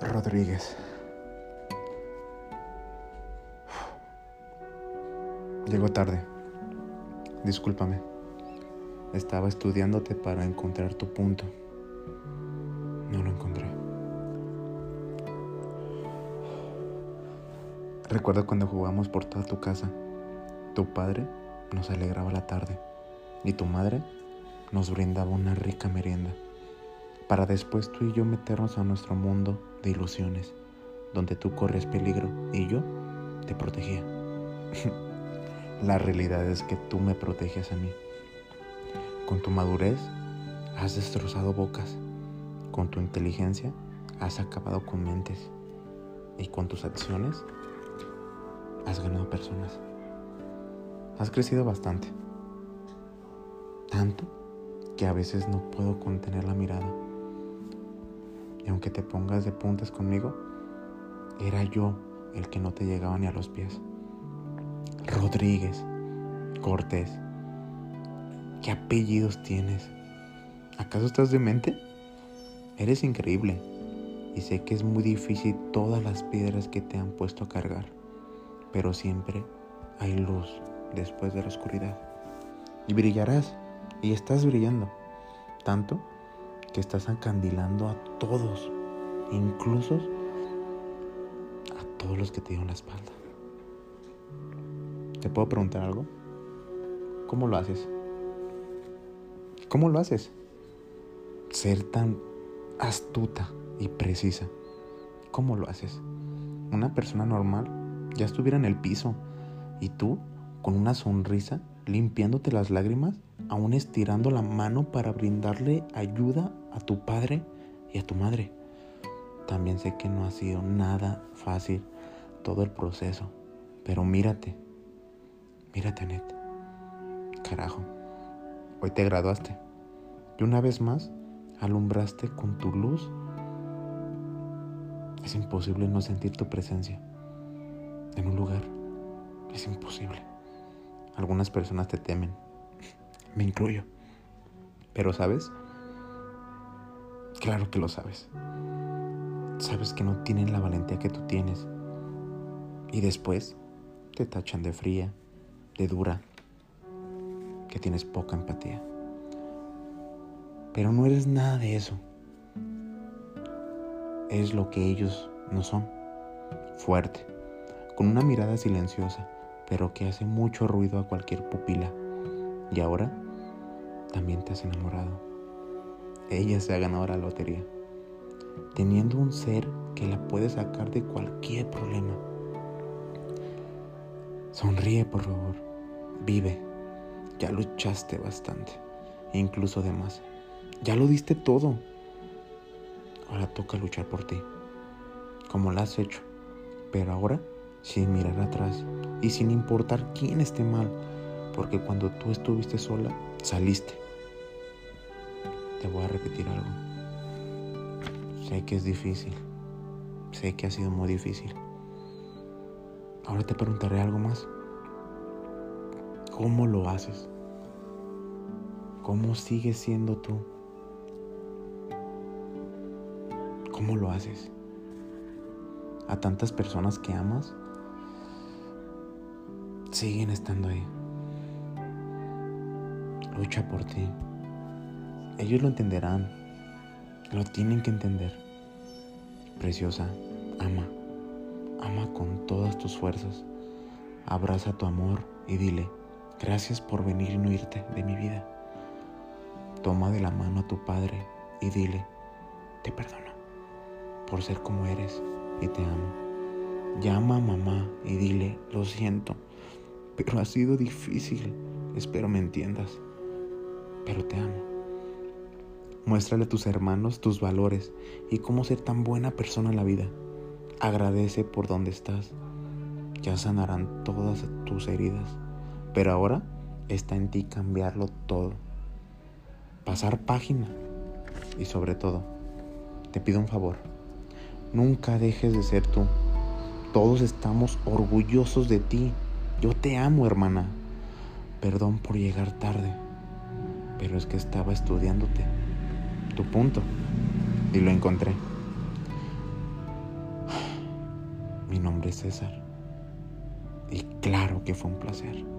Rodríguez. Llego tarde. Discúlpame. Estaba estudiándote para encontrar tu punto. No lo encontré. Recuerdo cuando jugamos por toda tu casa. Tu padre nos alegraba la tarde y tu madre nos brindaba una rica merienda para después tú y yo meternos a nuestro mundo de ilusiones, donde tú corres peligro y yo te protegía. La realidad es que tú me proteges a mí. Con tu madurez has destrozado bocas, con tu inteligencia has acabado con mentes y con tus acciones has ganado personas. Has crecido bastante, tanto que a veces no puedo contener la mirada y aunque te pongas de puntas conmigo, era yo el que no te llegaba ni a los pies. Rodríguez, Cortés, ¿qué apellidos tienes? ¿Acaso estás de mente? Eres increíble y sé que es muy difícil todas las piedras que te han puesto a cargar, pero siempre hay luz después de la oscuridad. Y brillarás, y estás brillando, tanto que estás encandilando a todos, incluso a todos los que te dieron la espalda. ¿Te puedo preguntar algo? ¿Cómo lo haces? ¿Cómo lo haces? Ser tan astuta y precisa. ¿Cómo lo haces? Una persona normal ya estuviera en el piso y tú, con una sonrisa, limpiándote las lágrimas, aún estirando la mano para brindarle ayuda a tu padre y a tu madre. También sé que no ha sido nada fácil todo el proceso, pero mírate, mírate, Net. Carajo, hoy te graduaste y una vez más alumbraste con tu luz. Es imposible no sentir tu presencia en un lugar. Es imposible. Algunas personas te temen, me incluyo. Pero sabes, claro que lo sabes. Sabes que no tienen la valentía que tú tienes. Y después te tachan de fría, de dura, que tienes poca empatía. Pero no eres nada de eso. Es lo que ellos no son. Fuerte, con una mirada silenciosa, pero que hace mucho ruido a cualquier pupila. Y ahora también te has enamorado. Ella se ha ganado la lotería, teniendo un ser que la puede sacar de cualquier problema. Sonríe, por favor. Vive. Ya luchaste bastante, incluso de más. Ya lo diste todo. Ahora toca luchar por ti, como lo has hecho, pero ahora sin mirar atrás y sin importar quién esté mal, porque cuando tú estuviste sola, saliste. Te voy a repetir algo. Sé que es difícil. Sé que ha sido muy difícil. Ahora te preguntaré algo más. ¿Cómo lo haces? ¿Cómo sigues siendo tú? ¿Cómo lo haces? A tantas personas que amas siguen estando ahí. Lucha por ti. Ellos lo entenderán. Lo tienen que entender. Preciosa, ama. Ama con todas tus fuerzas. Abraza tu amor y dile, gracias por venir y no irte de mi vida. Toma de la mano a tu padre y dile, te perdono por ser como eres y te amo. Llama a mamá y dile, lo siento, pero ha sido difícil. Espero me entiendas pero te amo. Muéstrale a tus hermanos tus valores y cómo ser tan buena persona en la vida. Agradece por donde estás. Ya sanarán todas tus heridas, pero ahora está en ti cambiarlo todo. Pasar página y sobre todo, te pido un favor. Nunca dejes de ser tú. Todos estamos orgullosos de ti. Yo te amo, hermana. Perdón por llegar tarde pero es que estaba estudiándote tu punto. Y lo encontré. Mi nombre es César. Y claro que fue un placer.